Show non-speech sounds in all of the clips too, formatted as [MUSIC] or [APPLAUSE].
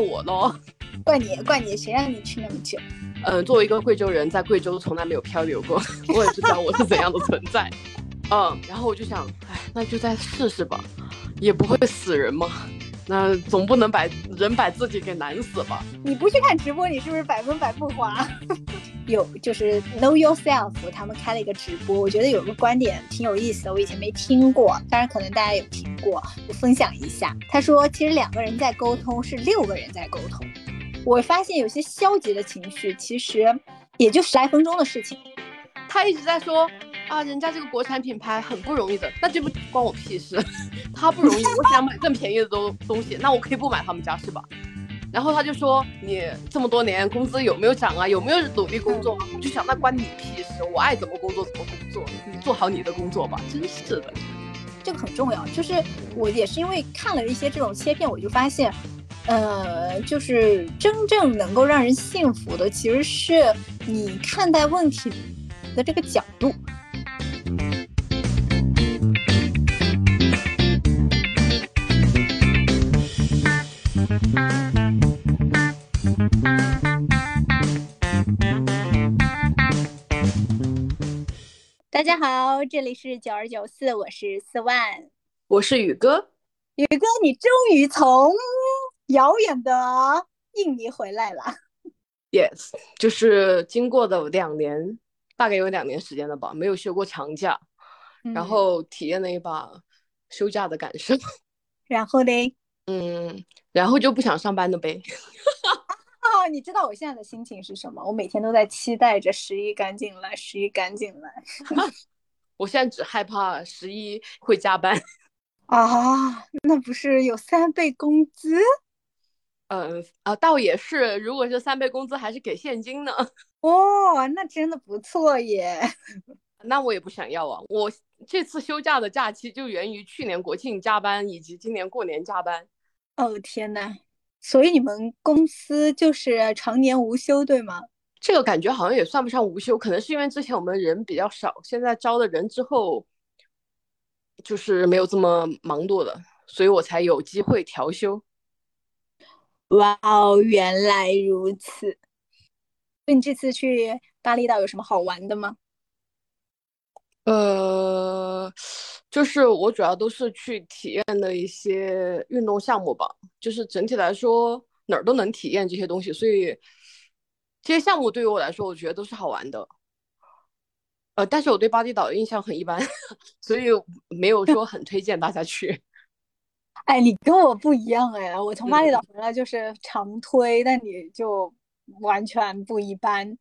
我喽。怪你，怪你，谁让你去那么久？嗯，作为一个贵州人，在贵州从来没有漂流过，[LAUGHS] 我也不知道我是怎样的存在。嗯，然后我就想，哎，那就再试试吧，也不会死人嘛。那总不能把人把自己给难死吧？你不去看直播，你是不是百分百不花？有就是 Know Yourself，他们开了一个直播，我觉得有个观点挺有意思的，我以前没听过，当然可能大家有听过，我分享一下。他说，其实两个人在沟通，是六个人在沟通。我发现有些消极的情绪，其实也就十来分钟的事情。他一直在说。啊，人家这个国产品牌很不容易的，那这不关我屁事？[LAUGHS] 他不容易，我想买更便宜的东东西，那我可以不买他们家是吧？然后他就说你这么多年工资有没有涨啊？有没有努力工作？我就想那关你屁事，我爱怎么工作怎么工作，你做好你的工作吧。真是的，这个很重要。就是我也是因为看了一些这种切片，我就发现，呃，就是真正能够让人幸福的，其实是你看待问题的这个角度。大家好，这里是九二九四，我是四万，我是宇哥。宇哥，你终于从遥远的印尼回来了。Yes，就是经过的两年，大概有两年时间了吧，没有休过长假，然后体验了一把休假的感受。然后呢？嗯，然后就不想上班了呗。[LAUGHS] 哦，你知道我现在的心情是什么？我每天都在期待着十一赶紧来，十一赶紧来。[LAUGHS] 我现在只害怕十一会加班 [LAUGHS] 啊，那不是有三倍工资？呃啊，倒也是，如果是三倍工资，还是给现金呢。[LAUGHS] 哦，那真的不错耶。那我也不想要啊，我这次休假的假期就源于去年国庆加班以及今年过年加班。哦天呐！所以你们公司就是常年无休，对吗？这个感觉好像也算不上无休，可能是因为之前我们人比较少，现在招了人之后，就是没有这么忙碌了，所以我才有机会调休。哇哦，原来如此。那你这次去巴厘岛有什么好玩的吗？呃。就是我主要都是去体验的一些运动项目吧，就是整体来说哪儿都能体验这些东西，所以这些项目对于我来说，我觉得都是好玩的。呃，但是我对巴厘岛的印象很一般，[LAUGHS] 所以没有说很推荐大家去。[LAUGHS] 哎，你跟我不一样哎，我从巴厘岛回来就是常推，但你就完全不一般。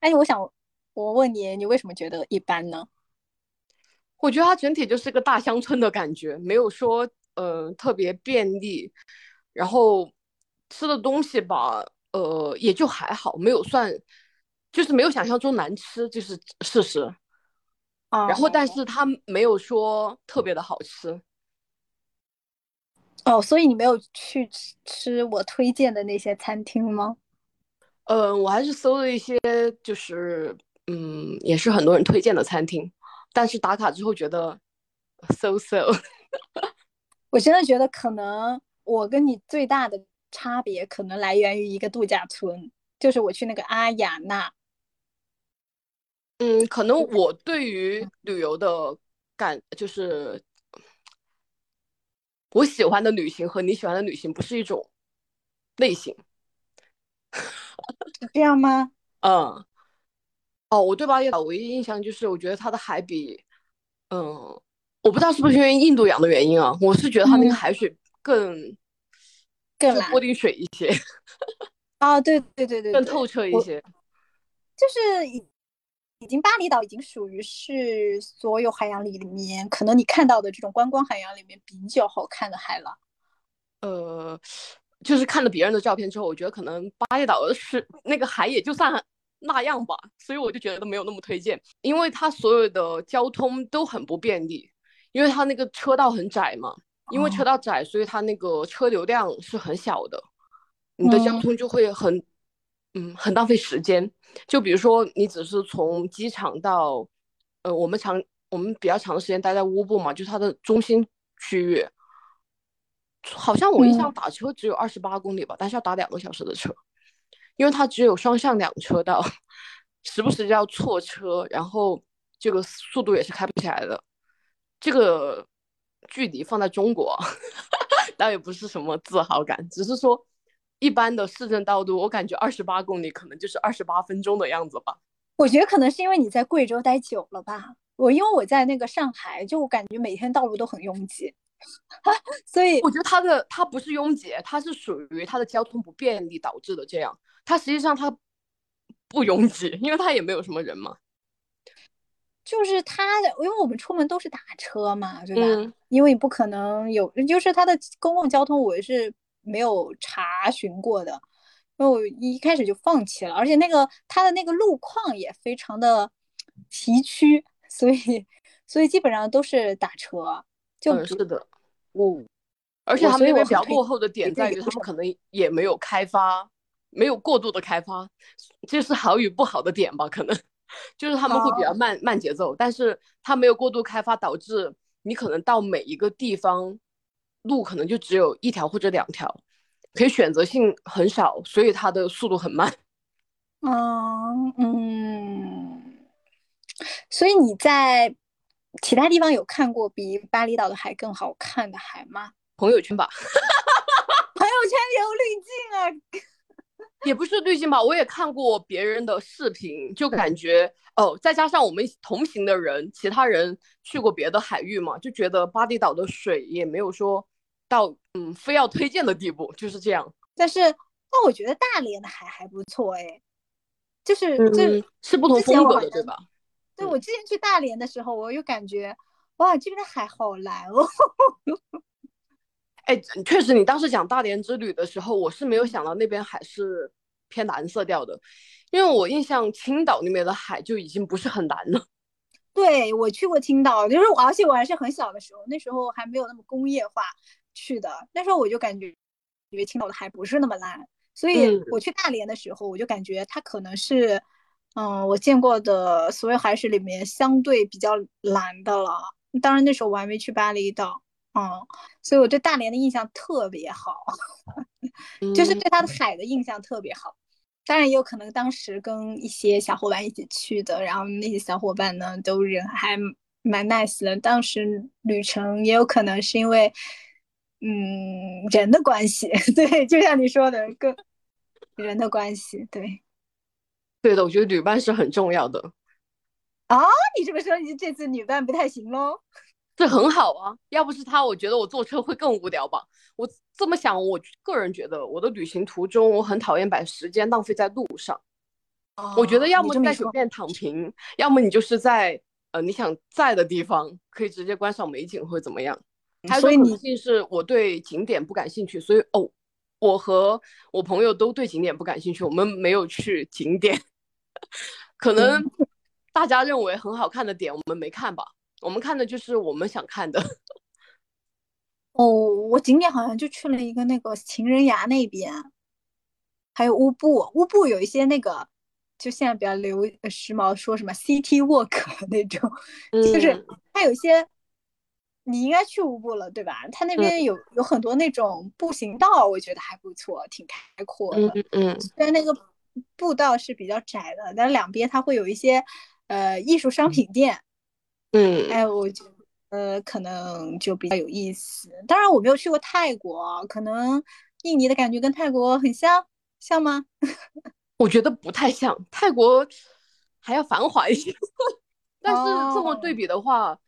哎，我想我问你，你为什么觉得一般呢？我觉得它整体就是个大乡村的感觉，没有说呃特别便利，然后吃的东西吧，呃也就还好，没有算，就是没有想象中难吃，就是事实。啊。然后，但是它没有说特别的好吃。哦，所以你没有去吃吃我推荐的那些餐厅吗？嗯，我还是搜了一些，就是嗯，也是很多人推荐的餐厅。但是打卡之后觉得，so so，[LAUGHS] 我真的觉得可能我跟你最大的差别可能来源于一个度假村，就是我去那个阿雅纳。嗯，可能我对于旅游的感就是，我喜欢的旅行和你喜欢的旅行不是一种类型，[LAUGHS] 是这样吗？嗯。哦，我对巴厘岛唯一印象就是，我觉得它的海比，嗯，我不知道是不是因为印度洋的原因啊，我是觉得它那个海水更更玻璃水一些。[LAUGHS] 啊，对对对对，更透彻一些。就是已已经巴厘岛已经属于是所有海洋里里面，可能你看到的这种观光海洋里面比较好看的海了。呃，就是看了别人的照片之后，我觉得可能巴厘岛是那个海也就算。那样吧，所以我就觉得没有那么推荐，因为它所有的交通都很不便利，因为它那个车道很窄嘛，因为车道窄，所以它那个车流量是很小的，你的交通就会很，嗯，很浪费时间。就比如说你只是从机场到，呃，我们长我们比较长的时间待在乌布嘛，就是它的中心区域，好像我印象打车只有二十八公里吧，但是要打两个小时的车，因为它只有双向两车道，时不时就要错车，然后这个速度也是开不起来的。这个距离放在中国，[LAUGHS] 倒也不是什么自豪感，只是说一般的市政道路，我感觉二十八公里可能就是二十八分钟的样子吧。我觉得可能是因为你在贵州待久了吧。我因为我在那个上海，就我感觉每天道路都很拥挤，[LAUGHS] 所以我觉得它的它不是拥挤，它是属于它的交通不便利导致的这样。它实际上它不 [LAUGHS] 拥挤，因为它也没有什么人嘛。就是它的，因为我们出门都是打车嘛，对吧？因为你不可能有，就是它的公共交通我是没有查询过的，因为我一开始就放弃了，而且那个它的那个路况也非常的崎岖，所以所以基本上都是打车。就是的，嗯，而且他们那边比较落后的点在于，他们可能也没有开发，没有过度的开发，这是好与不好的点吧？可能。就是他们会比较慢慢节奏，但是它没有过度开发，导致你可能到每一个地方路可能就只有一条或者两条，可以选择性很少，所以它的速度很慢。嗯嗯，所以你在其他地方有看过比巴厘岛的海更好看的海吗？朋友圈吧，[LAUGHS] 朋友圈有滤镜啊。也不是滤镜吧，我也看过别人的视频，就感觉哦，再加上我们同行的人，其他人去过别的海域嘛，就觉得巴厘岛的水也没有说到嗯非要推荐的地步，就是这样。但是，但我觉得大连的海还不错哎，就是这是不同风格的对吧？对，我之前去大连的时候，我又感觉哇，这边的海好蓝哦。[LAUGHS] 哎，确实，你当时讲大连之旅的时候，我是没有想到那边海是偏蓝色调的，因为我印象青岛那边的海就已经不是很蓝了。[LAUGHS] 对，我去过青岛，就是而且我还是很小的时候，那时候还没有那么工业化去的，那时候我就感觉，因为青岛的海不是那么蓝，所以我去大连的时候，我就感觉它可能是，嗯，我见过的所有海水里面相对比较蓝的了。当然那时候我还没去巴厘岛。嗯，所以我对大连的印象特别好，[LAUGHS] 就是对它的海的印象特别好。当然也有可能当时跟一些小伙伴一起去的，然后那些小伙伴呢都人还蛮 nice 的。当时旅程也有可能是因为，嗯，人的关系，[LAUGHS] 对，就像你说的，跟人的关系，对，对的，我觉得旅伴是很重要的。啊，你这么说，你这次旅伴不太行喽？这很好啊，要不是他，我觉得我坐车会更无聊吧。我这么想，我个人觉得我的旅行途中，我很讨厌把时间浪费在路上。我觉得要么在酒店躺平，要么你就是在呃你想在的地方可以直接观赏美景或者怎么样。所以你是我对景点不感兴趣，所以哦，我和我朋友都对景点不感兴趣，我们没有去景点。[LAUGHS] 可能大家认为很好看的点，我们没看吧。我们看的就是我们想看的。[LAUGHS] 哦，我景点好像就去了一个那个情人崖那边，还有乌布。乌布有一些那个，就现在比较流时髦，说什么 City Walk [LAUGHS] 那种，就是它有些，你应该去乌布了对吧？它那边有有很多那种步行道，我觉得还不错，挺开阔的。嗯嗯。虽然那个步道是比较窄的，但两边它会有一些呃艺术商品店。嗯，哎，我觉得呃，可能就比较有意思。当然，我没有去过泰国，可能印尼的感觉跟泰国很像，像吗？[LAUGHS] 我觉得不太像，泰国还要繁华一些。[LAUGHS] 但是这么对比的话，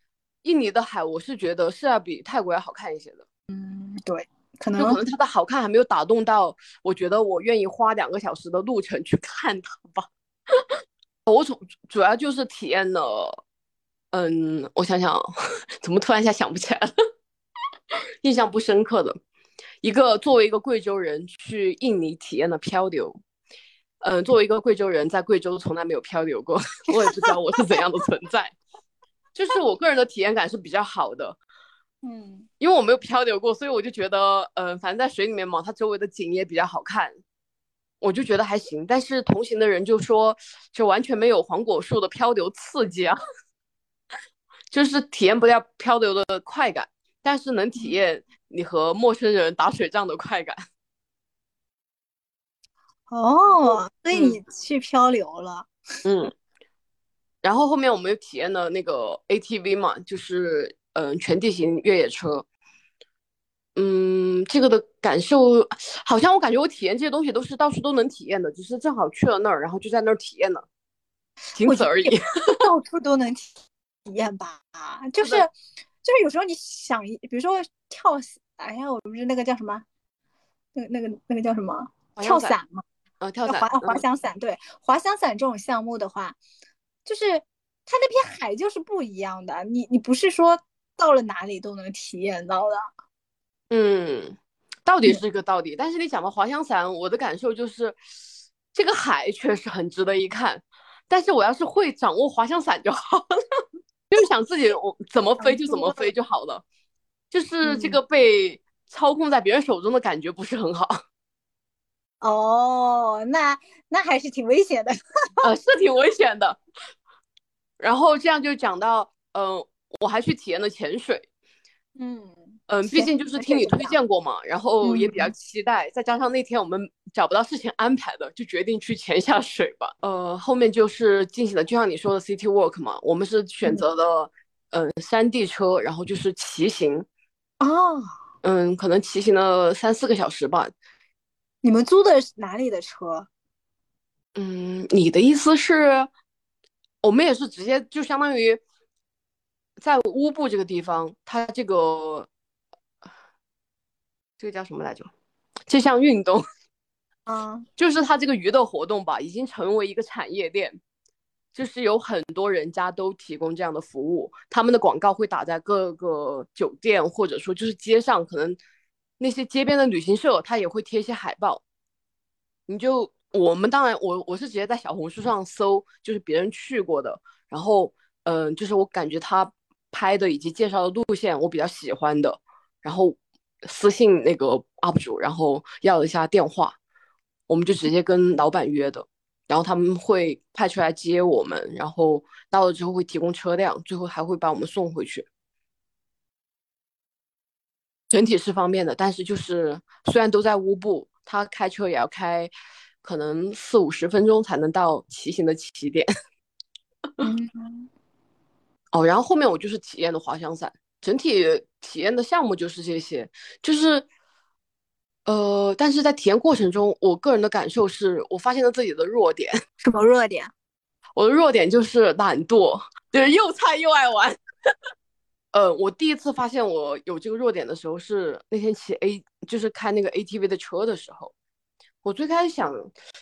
印尼的海，我是觉得是要比泰国要好看一些的。嗯，对，可能就可能它的好看还没有打动到，我觉得我愿意花两个小时的路程去看它吧。[LAUGHS] 我主主要就是体验了。嗯，我想想，[LAUGHS] 怎么突然一下想不起来了？[LAUGHS] 印象不深刻的，一个作为一个贵州人去印尼体验的漂流。嗯，作为一个贵州人，在贵州从来没有漂流过，[LAUGHS] 我也不知道我是怎样的存在。就是我个人的体验感是比较好的。嗯，因为我没有漂流过，所以我就觉得，嗯，反正在水里面嘛，它周围的景也比较好看，我就觉得还行。但是同行的人就说，就完全没有黄果树的漂流刺激啊。就是体验不了漂流的快感，但是能体验你和陌生人打水仗的快感。[LAUGHS] 哦，所以你去漂流了。嗯，然后后面我们又体验了那个 ATV 嘛，就是嗯全地形越野车。嗯，这个的感受好像我感觉我体验这些东西都是到处都能体验的，只是正好去了那儿，然后就在那儿体验了，仅此而已。[LAUGHS] 到处都能体验吧？就是就是有时候你想，比如说跳，哎呀，我不是那个叫什么，那个那个那个叫什么跳伞嘛？啊，跳伞，滑滑翔伞。对，滑翔伞这种项目的话，就是它那片海就是不一样的，你你不是说到了哪里都能体验到的。嗯，到底是一个到底，但是你讲到滑翔伞，我的感受就是这个海确实很值得一看，但是我要是会掌握滑翔伞就好了，就想自己我怎么飞就怎么飞就好了，就是这个被操控在别人手中的感觉不是很好。[LAUGHS] 哦，那那还是挺危险的，[LAUGHS] 呃，是挺危险的。然后这样就讲到，嗯，我还去体验了潜水，嗯。嗯，毕竟就是听你推荐过嘛，然后也比较期待，再加上那天我们找不到事情安排的，就决定去潜下水吧。呃，后面就是进行了，就像你说的 City Walk 嘛，我们是选择了嗯山地车，然后就是骑行。哦，嗯，可能骑行了三四个小时吧。你们租的哪里的车？嗯，你的意思是，我们也是直接就相当于在乌布这个地方，它这个。这个叫什么来着？这项运动，嗯，[LAUGHS] 就是它这个娱乐活动吧，已经成为一个产业链，就是有很多人家都提供这样的服务，他们的广告会打在各个酒店，或者说就是街上，可能那些街边的旅行社，他也会贴一些海报。你就我们当然，我我是直接在小红书上搜，就是别人去过的，然后嗯，就是我感觉他拍的以及介绍的路线我比较喜欢的，然后。私信那个 UP 主，然后要了一下电话，我们就直接跟老板约的，然后他们会派出来接我们，然后到了之后会提供车辆，最后还会把我们送回去。整体是方便的，但是就是虽然都在乌布，他开车也要开，可能四五十分钟才能到骑行的起点。[LAUGHS] 哦，然后后面我就是体验的滑翔伞。整体体验的项目就是这些，就是，呃，但是在体验过程中，我个人的感受是我发现了自己的弱点。[LAUGHS] 什么弱点？我的弱点就是懒惰，就是又菜又爱玩。[LAUGHS] 呃，我第一次发现我有这个弱点的时候是那天骑 A，就是开那个 ATV 的车的时候。我最开始想，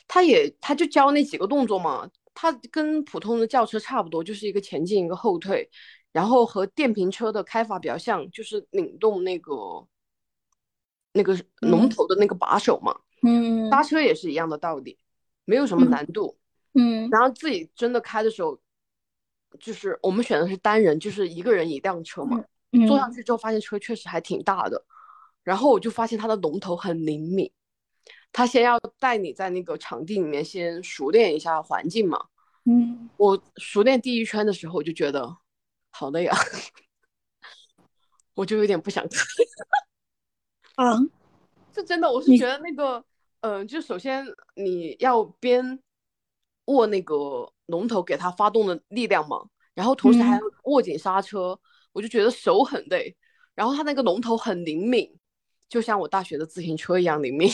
他也他就教那几个动作嘛，他跟普通的轿车差不多，就是一个前进一个后退。然后和电瓶车的开法比较像，就是拧动那个那个龙头的那个把手嘛。嗯，刹车也是一样的道理，没有什么难度。嗯，然后自己真的开的时候，就是我们选的是单人，就是一个人一辆车嘛。坐上去之后发现车确实还挺大的，然后我就发现它的龙头很灵敏，他先要带你在那个场地里面先熟练一下环境嘛。嗯，我熟练第一圈的时候我就觉得。好累啊，[LAUGHS] 我就有点不想吃。[LAUGHS] 啊，是真的，我是觉得那个，嗯，就首先你要边握那个龙头给它发动的力量嘛，然后同时还要握紧刹车，我就觉得手很累。然后它那个龙头很灵敏，就像我大学的自行车一样灵敏，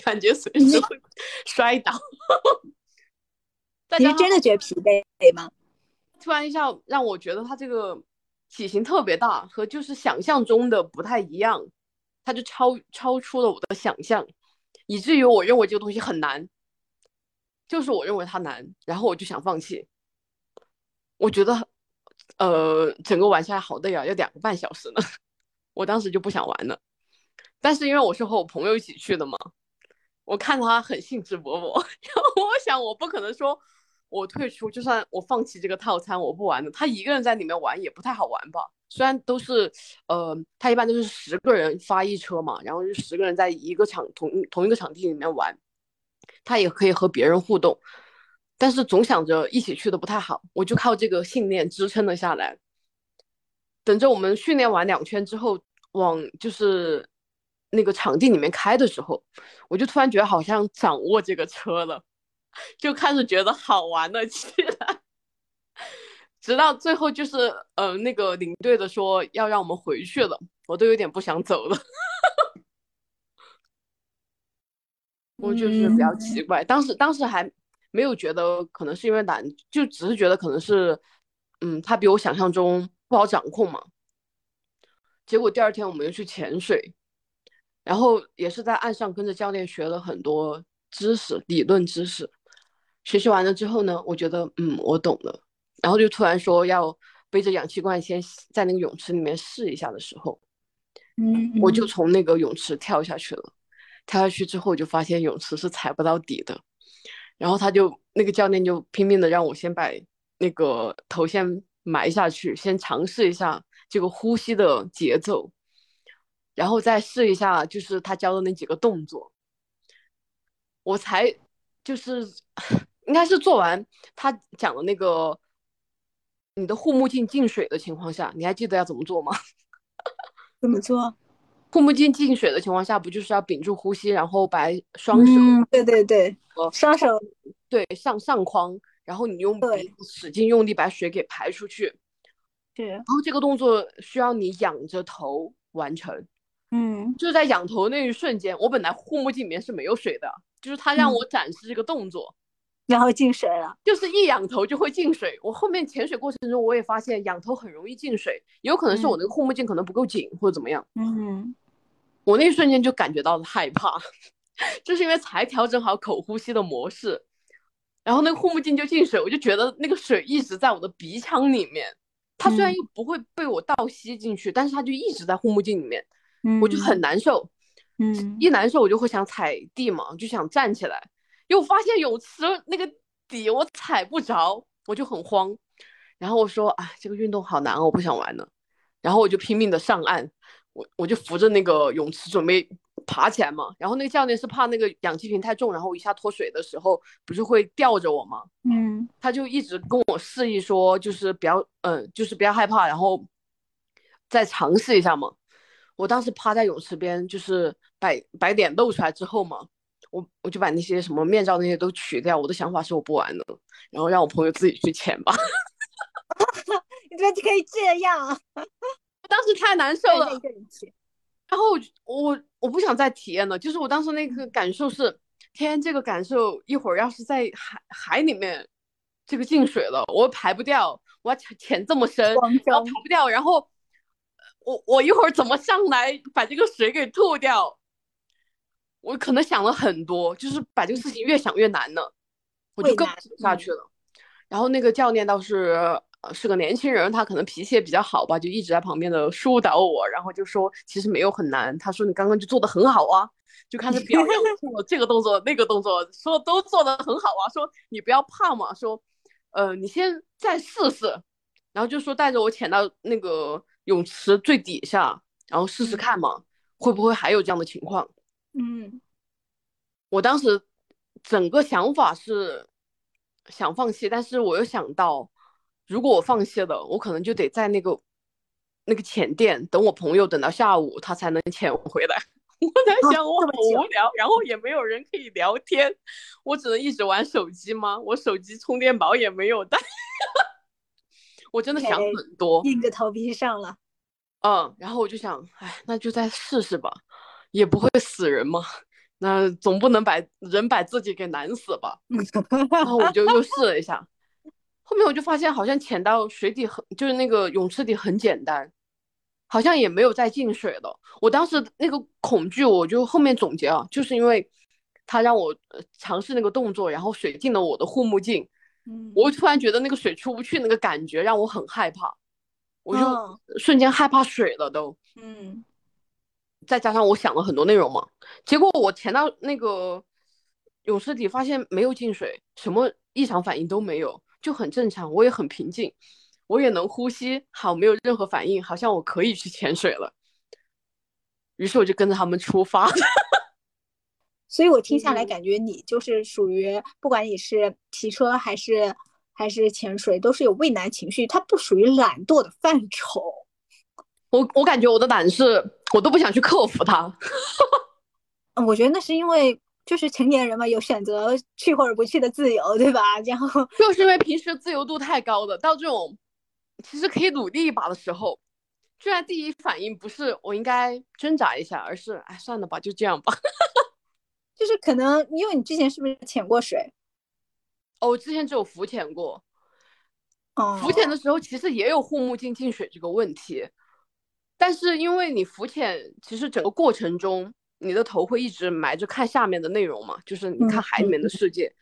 感觉随时会 [LAUGHS] 摔倒。[LAUGHS] 你是真的觉得疲惫吗？突然一下让我觉得他这个体型特别大，和就是想象中的不太一样，他就超超出了我的想象，以至于我认为这个东西很难，就是我认为它难，然后我就想放弃。我觉得，呃，整个玩下来好累啊，要两个半小时呢，[LAUGHS] 我当时就不想玩了。但是因为我是和我朋友一起去的嘛，我看他很兴致勃勃，[LAUGHS] 然后我想我不可能说。我退出，就算我放弃这个套餐，我不玩了。他一个人在里面玩也不太好玩吧？虽然都是，呃，他一般都是十个人发一车嘛，然后就十个人在一个场同同一个场地里面玩，他也可以和别人互动，但是总想着一起去的不太好，我就靠这个信念支撑了下来。等着我们训练完两圈之后，往就是那个场地里面开的时候，我就突然觉得好像掌握这个车了，就开始觉得好玩了起来。直到最后就是，呃，那个领队的说要让我们回去了，我都有点不想走了。我就是比较奇怪，当时当时还没有觉得可能是因为懒，就只是觉得可能是，嗯，他比我想象中不好掌控嘛。结果第二天我们又去潜水，然后也是在岸上跟着教练学了很多知识、理论知识。学习完了之后呢，我觉得嗯，我懂了。然后就突然说要背着氧气罐先在那个泳池里面试一下的时候，嗯，我就从那个泳池跳下去了。跳下去之后就发现泳池是踩不到底的，然后他就那个教练就拼命的让我先把那个头先埋下去，先尝试一下这个呼吸的节奏，然后再试一下就是他教的那几个动作，我才就是应该是做完他讲的那个。你的护目镜进水的情况下，你还记得要怎么做吗？[LAUGHS] 怎么做？护目镜进水的情况下，不就是要屏住呼吸，然后把双手，对对对，双手对上上框，然后你用鼻子使劲用力把水给排出去。对。然后这个动作需要你仰着头完成。嗯。就是在仰头那一瞬间，我本来护目镜里面是没有水的，就是他让我展示这个动作。然后进水了，就是一仰头就会进水。我后面潜水过程中，我也发现仰头很容易进水，有可能是我那个护目镜可能不够紧或者怎么样。嗯，我那一瞬间就感觉到了害怕，[LAUGHS] 就是因为才调整好口呼吸的模式，然后那个护目镜就进水，我就觉得那个水一直在我的鼻腔里面，它虽然又不会被我倒吸进去，但是它就一直在护目镜里面，我就很难受。嗯，一难受我就会想踩地嘛，就想站起来。又发现泳池那个底我踩不着，我就很慌。然后我说：“哎，这个运动好难哦，我不想玩了。”然后我就拼命的上岸，我我就扶着那个泳池准备爬起来嘛。然后那个教练是怕那个氧气瓶太重，然后我一下脱水的时候不是会吊着我吗？嗯，他就一直跟我示意说，就是不要，嗯，就是不要害怕，然后再尝试一下嘛。我当时趴在泳池边，就是把把脸露出来之后嘛。我我就把那些什么面罩那些都取掉。我的想法是我不玩了，然后让我朋友自己去潜吧。[LAUGHS] 你怎么可以这样？[LAUGHS] 我当时太难受了。[LAUGHS] 然后我我不想再体验了。就是我当时那个感受是，天，这个感受一会儿要是在海海里面这个进水了，我排不掉，我要潜潜这么深，然后排不掉，然后我我一会儿怎么上来把这个水给吐掉？我可能想了很多，就是把这个事情越想越难了，我就更不下去了。然后那个教练倒是是个年轻人，他可能脾气也比较好吧，就一直在旁边的疏导我，然后就说其实没有很难。他说你刚刚就做的很好啊，就开始表扬我这个动作那个动作，说都做的很好啊，说你不要怕嘛，说呃你先再试试，然后就说带着我潜到那个泳池最底下，然后试试看嘛，会不会还有这样的情况。嗯，我当时整个想法是想放弃，但是我又想到，如果我放弃了，我可能就得在那个那个浅店等我朋友等到下午，他才能潜回来。[LAUGHS] 我在想，我很无聊，然后也没有人可以聊天，我只能一直玩手机吗？我手机充电宝也没有带，我真的想很多，硬着头皮上了。嗯，然后我就想，哎，那就再试试吧。也不会死人嘛，那总不能把人把自己给难死吧？[LAUGHS] 然后我就又试了一下，后面我就发现好像潜到水底很，就是那个泳池底很简单，好像也没有再进水了。我当时那个恐惧，我就后面总结啊，就是因为他让我尝试那个动作，然后水进了我的护目镜，嗯，我突然觉得那个水出不去，那个感觉让我很害怕，我就瞬间害怕水了都，嗯。再加上我想了很多内容嘛，结果我潜到那个泳池底，发现没有进水，什么异常反应都没有，就很正常。我也很平静，我也能呼吸，好，没有任何反应，好像我可以去潜水了。于是我就跟着他们出发。所以我听下来感觉你就是属于，不管你是骑车还是还是潜水，都是有畏难情绪，它不属于懒惰的范畴。我我感觉我的懒是我都不想去克服它。嗯，我觉得那是因为就是成年人嘛，有选择去或者不去的自由，对吧？[LAUGHS] 然后就是因为平时自由度太高了，到这种其实可以努力一把的时候，居然第一反应不是我应该挣扎一下，而是哎算了吧，就这样吧。就是可能因为你之前是不是潜过水？哦，我之前只有浮潜过。哦，浮潜的时候其实也有护目镜进水这个问题，但是因为你浮潜，其实整个过程中你的头会一直埋着看下面的内容嘛，就是你看海里面的世界，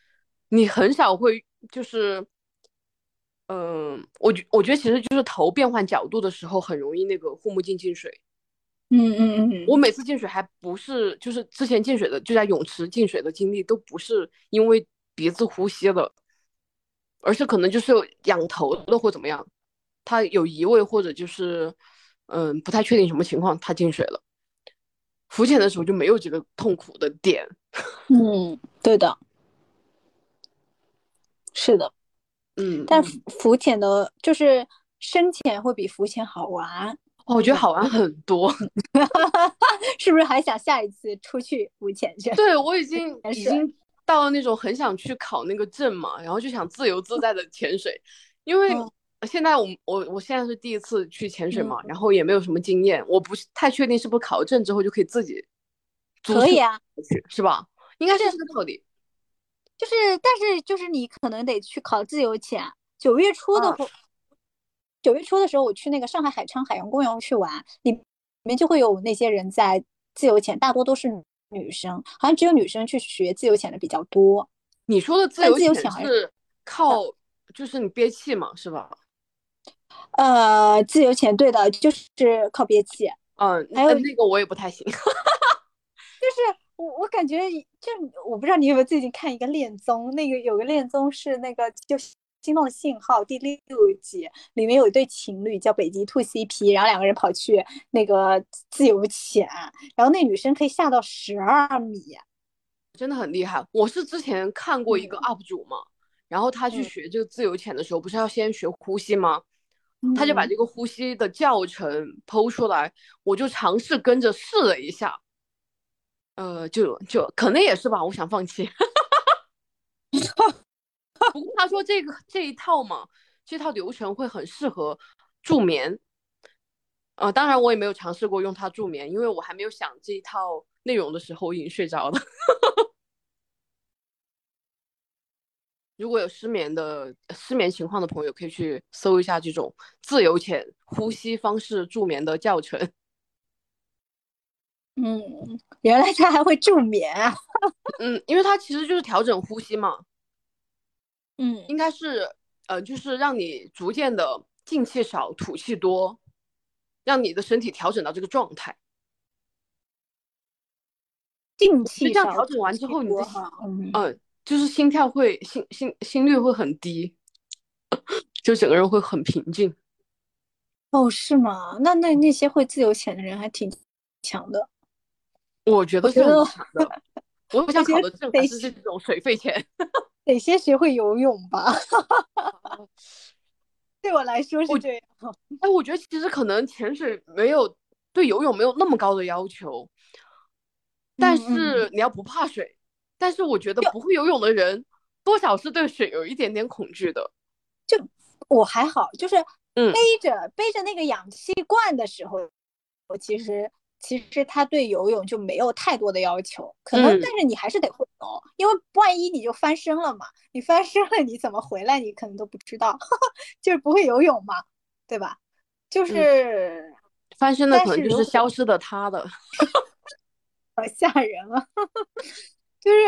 你很少会就是，嗯，我觉我觉得其实就是头变换角度的时候很容易那个护目镜进水。嗯嗯嗯，我每次进水还不是就是之前进水的就在泳池进水的经历都不是因为鼻子呼吸的。而是可能就是仰头的或怎么样，他有移位或者就是，嗯，不太确定什么情况，他进水了。浮潜的时候就没有这个痛苦的点。[LAUGHS] 嗯，对的，是的，嗯。但浮潜的，就是深潜会比浮潜好玩。哦，我觉得好玩很多。[LAUGHS] 是不是还想下一次出去浮潜去？对，我已经已经。到了那种很想去考那个证嘛，然后就想自由自在的潜水，因为现在我我我现在是第一次去潜水嘛，然后也没有什么经验，我不太确定是不是考了证之后就可以自己可以啊，是吧？应该是这个道理。就是，但是就是你可能得去考自由潜。九月初的，九月初的时候我去那个上海海昌海洋公园去玩，里里面就会有那些人在自由潜，大多都是。女生好像只有女生去学自由潜的比较多。你说的自由潜是靠，就是你憋气嘛，是吧？呃，自由潜对的，就是靠憋气。嗯，还有那个我也不太行。[LAUGHS] 就是我我感觉就我不知道你有没有最近看一个恋综，那个有个恋综是那个就是。心动的信号第六集里面有一对情侣叫北极兔 CP，然后两个人跑去那个自由潜，然后那女生可以下到十二米，真的很厉害。我是之前看过一个 UP 主嘛，然后他去学这个自由潜的时候，不是要先学呼吸吗？他就把这个呼吸的教程剖出来，我就尝试跟着试了一下，呃，就就可能也是吧，我想放弃。[LAUGHS] [LAUGHS] 不过他说这个这一套嘛，这套流程会很适合助眠，呃，当然我也没有尝试过用它助眠，因为我还没有想这一套内容的时候，我已经睡着了。[LAUGHS] 如果有失眠的失眠情况的朋友，可以去搜一下这种自由潜呼吸方式助眠的教程。嗯，原来它还会助眠啊！嗯，因为它其实就是调整呼吸嘛。嗯，应该是，呃，就是让你逐渐的进气少，吐气多，让你的身体调整到这个状态。进气少，调整完之后，你的嗯，就是心跳会心心心率会很低，[LAUGHS] 就整个人会很平静。哦，是吗？那那那些会自由潜的人还挺强的。我觉得是很强的。我不想考的证还是这种水肺潜。得先学会游泳吧，对我来说是这样。哎，我觉得其实可能潜水没有对游泳没有那么高的要求，但是你要不怕水。但是我觉得不会游泳的人多少是对水有一点点恐惧的。就我还好，就是背着背着那个氧气罐的时候，我其实。其实他对游泳就没有太多的要求，可能但是你还是得会游，因为万一你就翻身了嘛，你翻身了你怎么回来你可能都不知道，[LAUGHS] 就是不会游泳嘛，对吧？就是翻身的可能就是消失的他的，[LAUGHS] 好吓人啊！[LAUGHS] 就是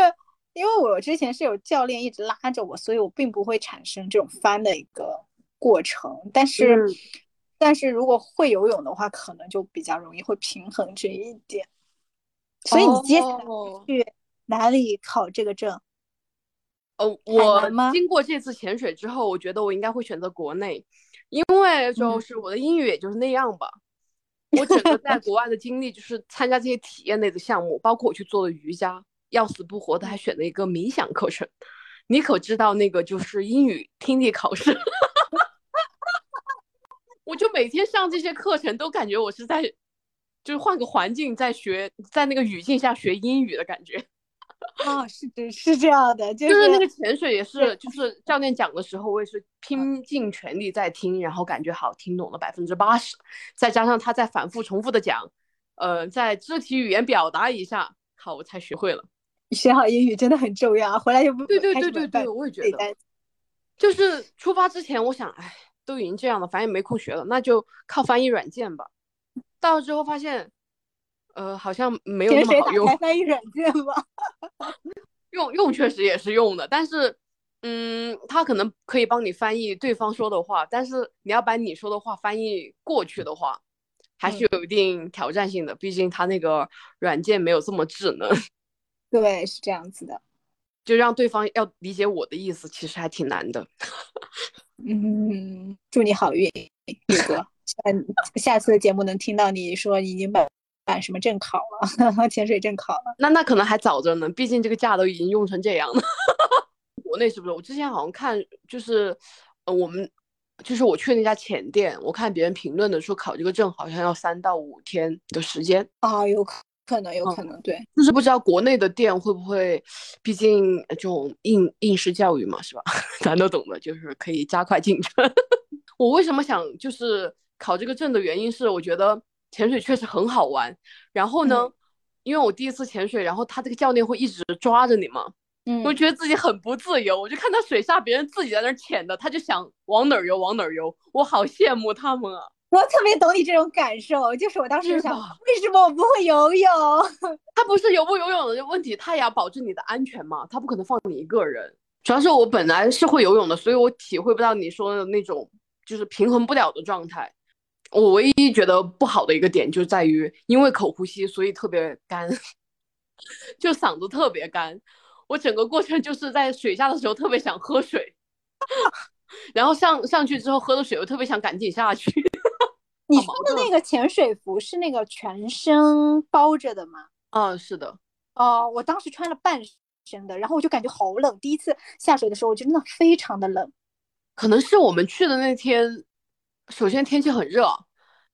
因为我之前是有教练一直拉着我，所以我并不会产生这种翻的一个过程，但是。但是如果会游泳的话，可能就比较容易会平衡这一点。所以你接下来去哪里考这个证？呃，我经过这次潜水之后，我觉得我应该会选择国内，因为就是我的英语也就是那样吧。我整个在 [LAUGHS] 国外的经历就是参加这些体验类的项目，包括我去做的瑜伽，要死不活的还选了一个冥想课程。你可知道那个就是英语听力考试？[LAUGHS] 我就每天上这些课程，都感觉我是在就是换个环境在学，在那个语境下学英语的感觉。哦，是的，是这样的，就是那个潜水也是，就是教练讲的时候，我也是拼尽全力在听，然后感觉好听懂了百分之八十，再加上他在反复重复的讲，呃，在肢体语言表达一下，好，我才学会了。学好英语真的很重要，回来就不对对对对对，我也觉得，就是出发之前我想，哎，都已经这样了，反正也没空学了，那就靠翻译软件吧。到了之后发现。呃，好像没有那么好用。翻译软件吗？[LAUGHS] 用用确实也是用的，但是，嗯，它可能可以帮你翻译对方说的话，但是你要把你说的话翻译过去的话，还是有一定挑战性的。毕竟它那个软件没有这么智能。[LAUGHS] 对，是这样子的。就让对方要理解我的意思，其实还挺难的。[LAUGHS] 嗯，祝你好运，宇哥。下下次的节目能听到你说已经把。办什么证考了？[LAUGHS] 潜水证考了？那那可能还早着呢，毕竟这个假都已经用成这样了。[LAUGHS] 国内是不是？我之前好像看，就是呃，我们就是我去那家浅店，我看别人评论的说考这个证好像要三到五天的时间啊，有可可能，有可能，对，就是不知道国内的店会不会，毕竟这种应应试教育嘛，是吧？[LAUGHS] 咱都懂的，就是可以加快进程。我为什么想就是考这个证的原因是，我觉得。潜水确实很好玩，然后呢，因为我第一次潜水，然后他这个教练会一直抓着你嘛，嗯，我觉得自己很不自由，我就看到水下别人自己在那儿潜的，他就想往哪儿游往哪儿游，我好羡慕他们啊！我特别懂你这种感受，就是我当时想，为什么我不会游泳？[LAUGHS] 他不是游不游泳的问题，他也要保证你的安全嘛，他不可能放你一个人。主要是我本来是会游泳的，所以我体会不到你说的那种就是平衡不了的状态。我唯一觉得不好的一个点就在于，因为口呼吸，所以特别干，[LAUGHS] 就嗓子特别干。我整个过程就是在水下的时候特别想喝水，[LAUGHS] 然后上上去之后喝了水，又特别想赶紧下去。[LAUGHS] 你说的那个潜水服是那个全身包着的吗？嗯，是的。哦，我当时穿了半身的，然后我就感觉好冷。第一次下水的时候，我就真的非常的冷。可能是我们去的那天。首先天气很热，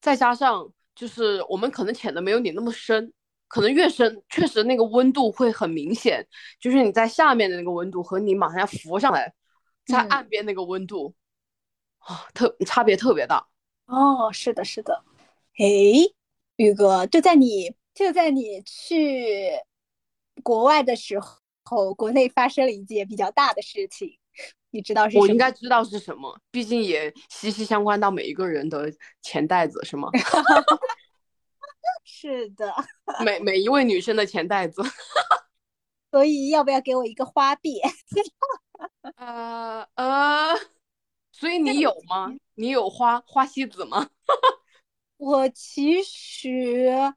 再加上就是我们可能潜的没有你那么深，可能越深确实那个温度会很明显，就是你在下面的那个温度和你马上要浮上来，在岸边那个温度啊，特差别特别大。哦，是的，是的。诶，宇哥，就在你就在你去国外的时候，国内发生了一件比较大的事情。你知道是？我应该知道是什么，毕竟也息息相关到每一个人的钱袋子，是吗？[LAUGHS] 是的，[LAUGHS] 每每一位女生的钱袋子。[LAUGHS] 所以要不要给我一个花币？呃呃，所以你有吗？你有花花西子吗？我其实，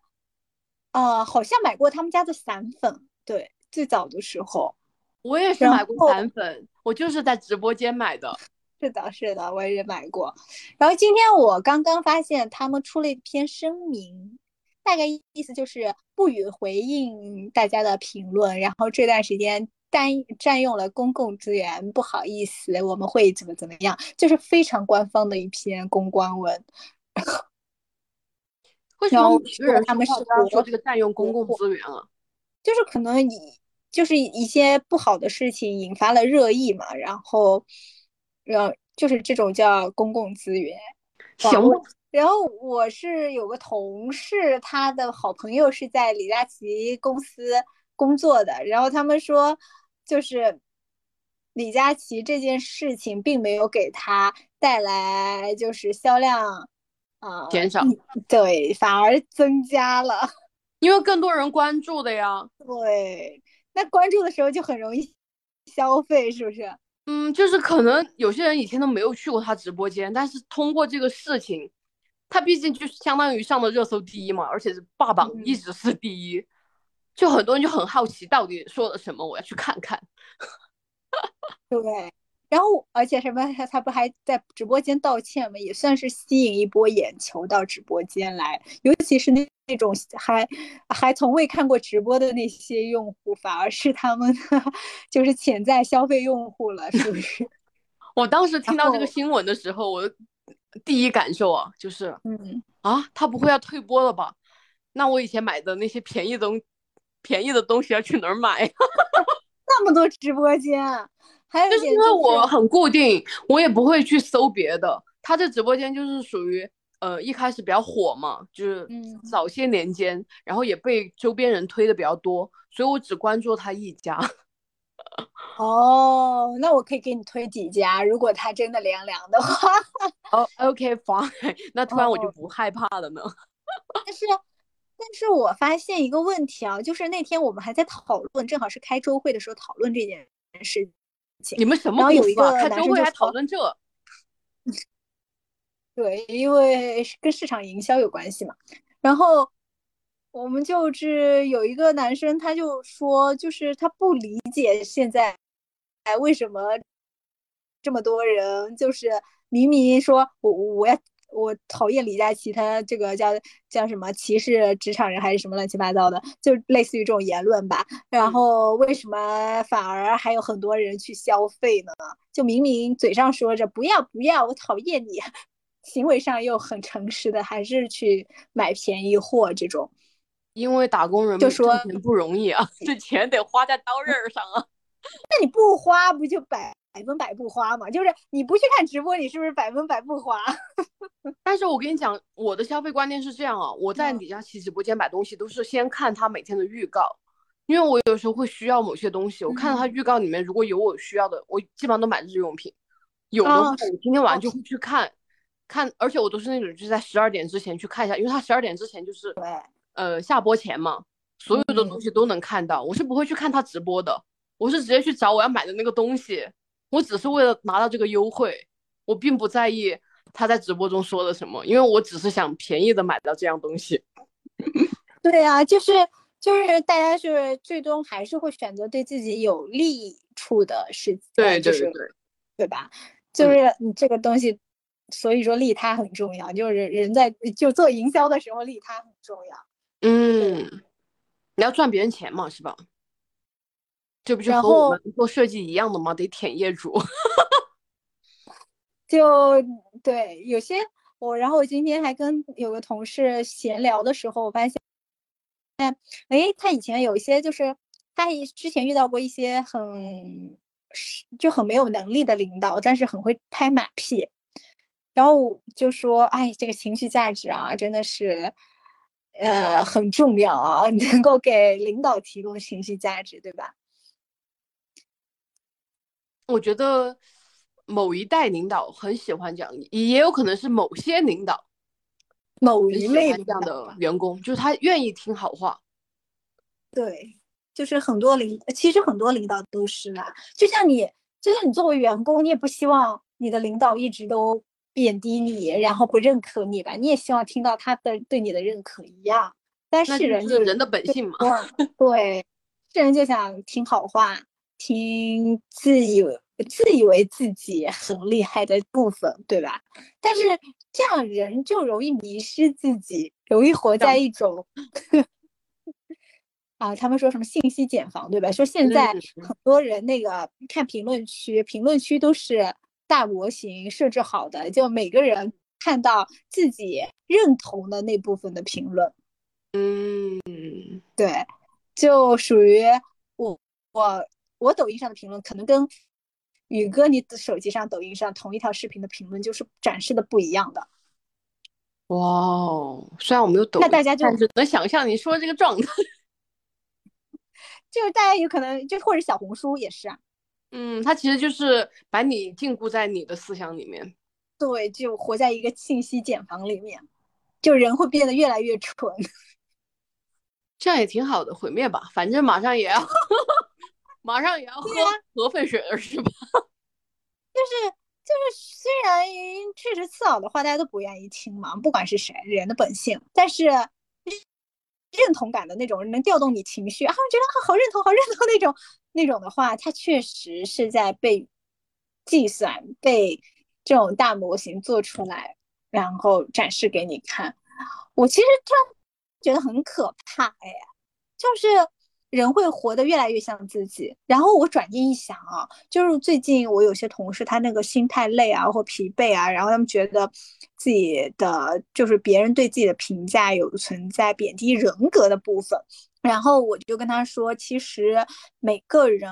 呃，好像买过他们家的散粉，对，最早的时候。我也是买过散粉，我就是在直播间买的。是的，是的，我也买过。然后今天我刚刚发现他们出了一篇声明，大概意思就是不予回应大家的评论。然后这段时间占占用了公共资源，不好意思，我们会怎么怎么样，就是非常官方的一篇公关文。为什么每个人他们是说这个占用公共资源啊？就是可能你。就是一些不好的事情引发了热议嘛，然后，让就是这种叫公共资源。行。然后我是有个同事，他的好朋友是在李佳琦公司工作的，然后他们说，就是李佳琦这件事情并没有给他带来就是销量啊减少，对，反而增加了，[LAUGHS] 因为更多人关注的呀。对。那关注的时候就很容易消费，是不是？嗯，就是可能有些人以前都没有去过他直播间，但是通过这个事情，他毕竟就是相当于上了热搜第一嘛，而且是霸榜一直是第一，就很多人就很好奇到底说了什么，我要去看看。[LAUGHS] 对。然后，而且什么，他他不还在直播间道歉吗？也算是吸引一波眼球到直播间来，尤其是那那种还还从未看过直播的那些用户，反而是他们 [LAUGHS] 就是潜在消费用户了，是不是？[LAUGHS] 我当时听到这个新闻的时候，我第一感受啊，就是，嗯啊，他不会要退播了吧？那我以前买的那些便宜的东便宜的东西要去哪儿买？[LAUGHS] 那么多直播间，还有就是因为我很固定，我也不会去搜别的。他这直播间就是属于呃一开始比较火嘛，就是早些年间，然后也被周边人推的比较多，所以我只关注他一家。[LAUGHS] 哦，那我可以给你推几家，如果他真的凉凉的话。哦，OK，fine，[LAUGHS] 那突然我就不害怕了呢。[LAUGHS] 但是，但是我发现一个问题啊，就是那天我们还在讨论，正好是开周会的时候讨论这件事情。你们什么后有一个开周会还讨论这？[LAUGHS] 对，因为跟市场营销有关系嘛。然后。我们就是有一个男生，他就说，就是他不理解现在，哎，为什么这么多人就是明明说我我要我讨厌李佳琦，他这个叫叫什么歧视职场人还是什么乱七八糟的，就类似于这种言论吧。然后为什么反而还有很多人去消费呢？就明明嘴上说着不要不要，我讨厌你，行为上又很诚实的，还是去买便宜货这种。因为打工人就说钱不容易啊，[LAUGHS] 这钱得花在刀刃上啊。那你不花不就百百分百不花嘛？就是你不去看直播，你是不是百分百不花？[LAUGHS] 但是我跟你讲，我的消费观念是这样啊，我在李佳琦直播间买东西都是先看他每天的预告，因为我有时候会需要某些东西，我看到他预告里面如果有我需要的，我基本上都买日用品。有的话，我今天晚上就会去看，看，而且我都是那种就是在十二点之前去看一下，因为他十二点之前就是对。呃，下播前嘛，所有的东西都能看到。我是不会去看他直播的，我是直接去找我要买的那个东西。我只是为了拿到这个优惠，我并不在意他在直播中说了什么，因为我只是想便宜的买到这样东西。[LAUGHS] 对啊，就是就是大家是最终还是会选择对自己有利处的事情，对对对，对吧？就是你这个东西，所以说利他很重要。就是人在就做营销的时候，利他很重要。嗯，你要赚别人钱嘛，是吧？这不就和我们做设计一样的吗？得舔业主。[LAUGHS] 就对，有些我，然后我今天还跟有个同事闲聊的时候，我发现，哎，哎，他以前有一些，就是他之前遇到过一些很就很没有能力的领导，但是很会拍马屁，然后就说，哎，这个情绪价值啊，真的是。呃，很重要啊，[LAUGHS] 能够给领导提供情绪价值，对吧？我觉得某一代领导很喜欢这样，也有可能是某些领导，某一类这样的员工，就是他愿意听好话。对，就是很多领，其实很多领导都是啦。就像你，就像你作为员工，你也不希望你的领导一直都。贬低你，然后不认可你吧？你也希望听到他的对你的认可一样。但是人就是人的本性嘛，[LAUGHS] 对，是人就想听好话，听自以为自以为自己很厉害的部分，对吧？但是这样人就容易迷失自己，容易活在一种 [LAUGHS] 啊，他们说什么信息茧房，对吧？说现在很多人那个看评论区，评论区都是。大模型设置好的，就每个人看到自己认同的那部分的评论，嗯，对，就属于我我我抖音上的评论，可能跟宇哥你手机上抖音上同一条视频的评论就是展示的不一样的。哇哦，虽然我没有抖，那大家就能想象你说这个状态，[LAUGHS] 就是大家有可能就或者小红书也是啊。嗯，他其实就是把你禁锢在你的思想里面，对，就活在一个信息茧房里面，就人会变得越来越蠢，[LAUGHS] 这样也挺好的，毁灭吧，反正马上也要，马上也要喝核废 [LAUGHS] 水了，是吧？就 [LAUGHS] 是就是，虽然确实刺耳的话大家都不愿意听嘛，不管是谁，人的本性，但是认同感的那种能调动你情绪啊，觉得好认同，好认同那种。那种的话，它确实是在被计算、被这种大模型做出来，然后展示给你看。我其实突然觉得很可怕，哎，就是人会活得越来越像自己。然后我转念一想啊，就是最近我有些同事，他那个心太累啊，或疲惫啊，然后他们觉得自己的就是别人对自己的评价有存在贬低人格的部分。然后我就跟他说，其实每个人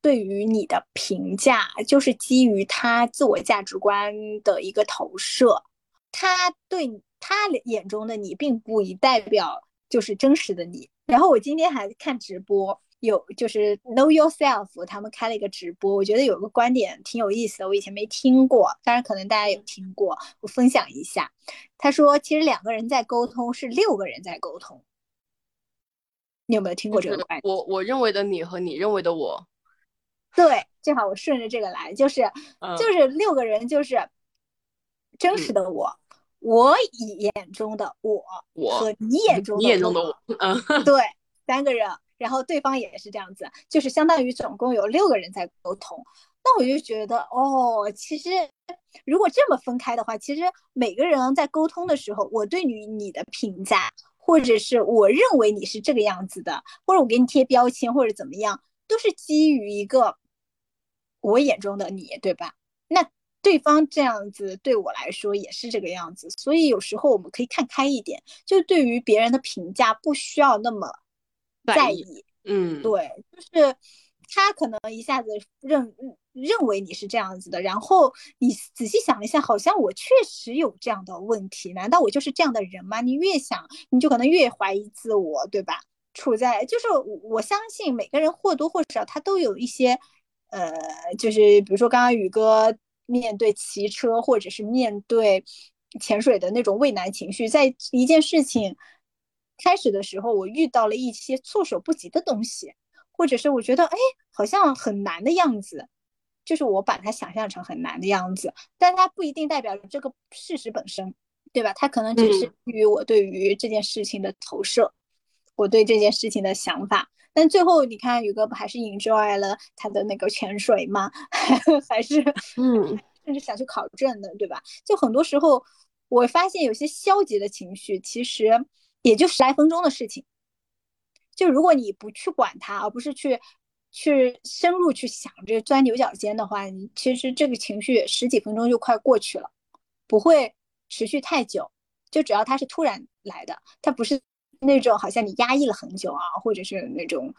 对于你的评价，就是基于他自我价值观的一个投射。他对他眼中的你，并不一代表就是真实的你。然后我今天还看直播，有就是 Know Yourself 他们开了一个直播，我觉得有个观点挺有意思的，我以前没听过，当然可能大家有听过，我分享一下。他说，其实两个人在沟通是六个人在沟通。你有没有听过这个观点？我我认为的你和你认为的我，对，正好我顺着这个来，就是就是六个人，就是真实的我，我眼中的我，我和你眼中你眼中的我，嗯，对，三个人，然后对方也是这样子，就是相当于总共有六个人在沟通。那我就觉得，哦，其实如果这么分开的话，其实每个人在沟通的时候，我对你你的评价。或者是我认为你是这个样子的，或者我给你贴标签，或者怎么样，都是基于一个我眼中的你，对吧？那对方这样子对我来说也是这个样子，所以有时候我们可以看开一点，就对于别人的评价不需要那么在意。嗯，对，就是他可能一下子认。认为你是这样子的，然后你仔细想一下，好像我确实有这样的问题，难道我就是这样的人吗？你越想，你就可能越怀疑自我，对吧？处在就是我相信每个人或多或少他都有一些，呃，就是比如说刚刚宇哥面对骑车或者是面对潜水的那种畏难情绪，在一件事情开始的时候，我遇到了一些措手不及的东西，或者是我觉得哎，好像很难的样子。就是我把它想象成很难的样子，但它不一定代表这个事实本身，对吧？它可能只是基于我对于这件事情的投射，我对这件事情的想法。但最后你看，宇哥不还是 enjoy 了他的那个潜水吗？[LAUGHS] 还是嗯，甚至想去考证的，对吧？就很多时候，我发现有些消极的情绪，其实也就十来分钟的事情。就如果你不去管它，而不是去。去深入去想这钻牛角尖的话，你其实这个情绪十几分钟就快过去了，不会持续太久。就只要它是突然来的，它不是那种好像你压抑了很久啊，或者是那种，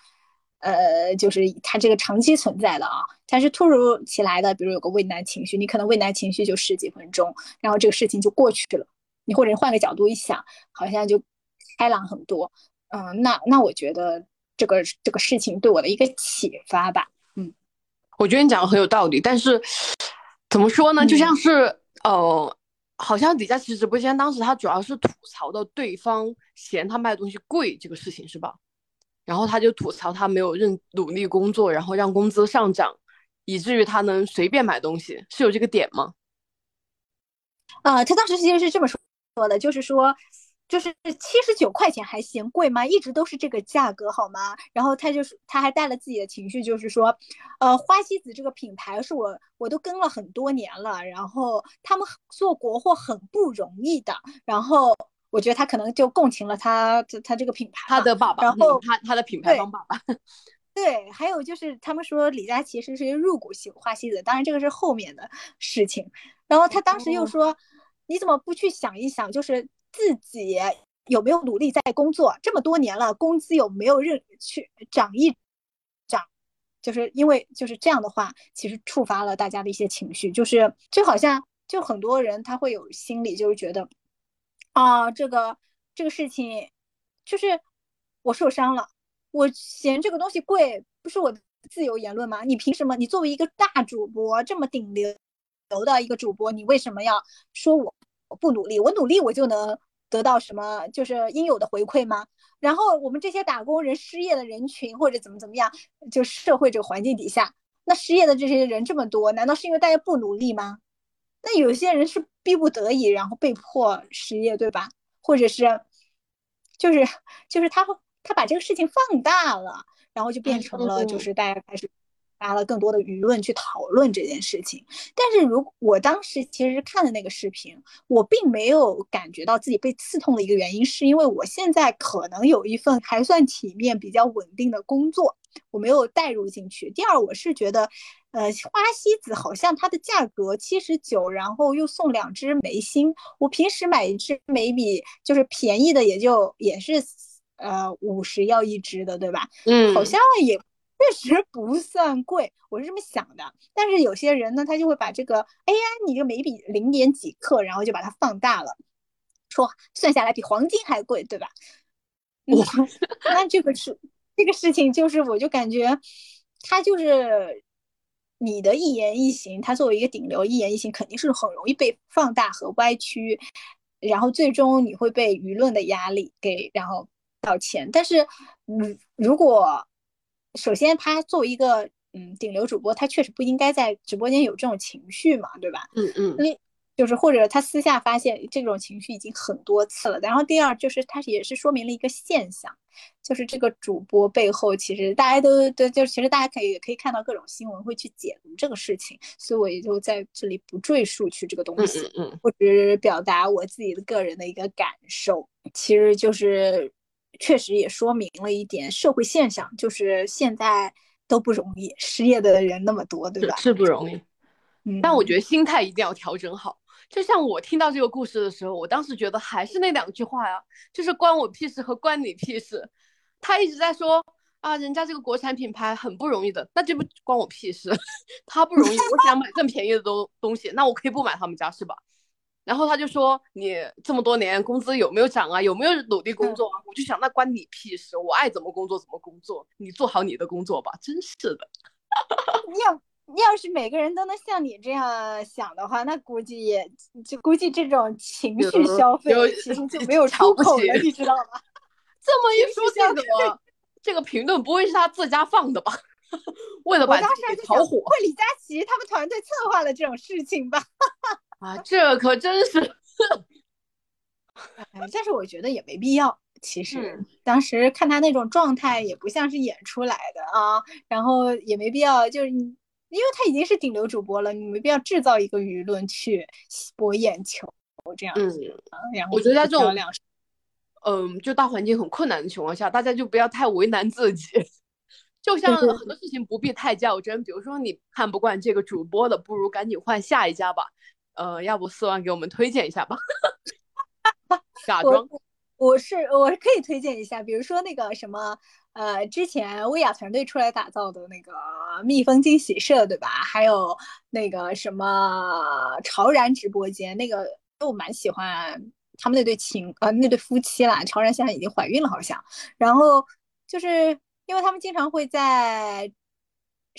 呃，就是它这个长期存在的啊，它是突如其来的。比如有个畏难情绪，你可能畏难情绪就十几分钟，然后这个事情就过去了。你或者换个角度一想，好像就开朗很多。嗯，那那我觉得。这个这个事情对我的一个启发吧，嗯，我觉得你讲的很有道理，但是怎么说呢？就像是呃，好像李佳琦直播间当时他主要是吐槽的对方嫌他卖东西贵这个事情是吧？然后他就吐槽他没有认努力工作，然后让工资上涨，以至于他能随便买东西，是有这个点吗？啊，他当时其实是这么说的，就是说。就是七十九块钱还嫌贵吗？一直都是这个价格好吗？然后他就是他还带了自己的情绪，就是说，呃，花西子这个品牌是我我都跟了很多年了，然后他们做国货很不容易的。然后我觉得他可能就共情了他他这个品牌，他的爸爸，然后他他的品牌帮爸爸。[LAUGHS] 对，还有就是他们说李佳琦是是入股西花西子，当然这个是后面的事情。然后他当时又说，你怎么不去想一想，就是。自己有没有努力在工作？这么多年了，工资有没有认去涨一涨？就是因为就是这样的话，其实触发了大家的一些情绪，就是就好像就很多人他会有心理，就是觉得啊，这个这个事情就是我受伤了，我嫌这个东西贵，不是我的自由言论吗？你凭什么？你作为一个大主播，这么顶流流的一个主播，你为什么要说我？我不努力，我努力我就能得到什么，就是应有的回馈吗？然后我们这些打工人、失业的人群或者怎么怎么样，就社会这个环境底下，那失业的这些人这么多，难道是因为大家不努力吗？那有些人是逼不得已，然后被迫失业，对吧？或者是，就是就是他他把这个事情放大了，然后就变成了就是大家开始发了更多的舆论去讨论这件事情。但是如我当时其实看的那个视频，我并没有感觉到自己被刺痛的一个原因，是因为我现在可能有一份还算体面、比较稳定的工作，我没有带入进去。第二，我是觉得，呃，花西子好像它的价格七十九，然后又送两支眉心，我平时买一支眉笔就是便宜的，也就也是。呃，五十要一支的，对吧？嗯，好像也确实不算贵，我是这么想的。但是有些人呢，他就会把这个，哎呀，你这眉笔零点几克，然后就把它放大了，说算下来比黄金还贵，对吧？那这个是这个事情，就是我就感觉，他就是你的一言一行，他作为一个顶流，一言一行肯定是很容易被放大和歪曲，然后最终你会被舆论的压力给，然后。道歉，但是，嗯，如果首先他作为一个嗯顶流主播，他确实不应该在直播间有这种情绪嘛，对吧？嗯嗯，就是或者他私下发现这种情绪已经很多次了。然后第二就是他也是说明了一个现象，就是这个主播背后其实大家都对，就其实大家可以可以看到各种新闻会去解读这个事情，所以我也就在这里不赘述去这个东西，嗯嗯，或者表达我自己的个人的一个感受，其实就是。确实也说明了一点社会现象，就是现在都不容易，失业的人那么多，对吧？是不容易。嗯，但我觉得心态一定要调整好。就像我听到这个故事的时候，我当时觉得还是那两句话呀，就是关我屁事和关你屁事。他一直在说啊，人家这个国产品牌很不容易的，那这不关我屁事？[LAUGHS] 他不容易，我想买更便宜的东东西，那我可以不买他们家是吧？然后他就说：“你这么多年工资有没有涨啊？有没有努力工作啊？”我就想，那关你屁事！我爱怎么工作怎么工作，你做好你的工作吧。真是的，你要你要是每个人都能像你这样想的话，那估计也就估计这种情绪消费其实就没有出口了，你知道吗？[LAUGHS] 这么一说，这个这个评论不会是他自家放的吧？[LAUGHS] 为了把当时给炒火，会李佳琦他们团队策划了这种事情吧？[LAUGHS] 啊，这可真是，但是我觉得也没必要。其实当时看他那种状态，也不像是演出来的啊。然后也没必要，就是你，因为他已经是顶流主播了，你没必要制造一个舆论去博眼球这样子。然后我觉得在这种嗯，就大环境很困难的情况下，大家就不要太为难自己。[LAUGHS] 就像很多事情不必太较真，比如说你看不惯这个主播的，不如赶紧换下一家吧。呃，要不四万给我们推荐一下吧？[LAUGHS] 假装，我是我是可以推荐一下，比如说那个什么，呃，之前薇娅团队出来打造的那个蜜蜂惊喜社，对吧？还有那个什么潮然直播间，那个我蛮喜欢他们那对情呃那对夫妻啦。潮然现在已经怀孕了，好像。然后就是因为他们经常会在。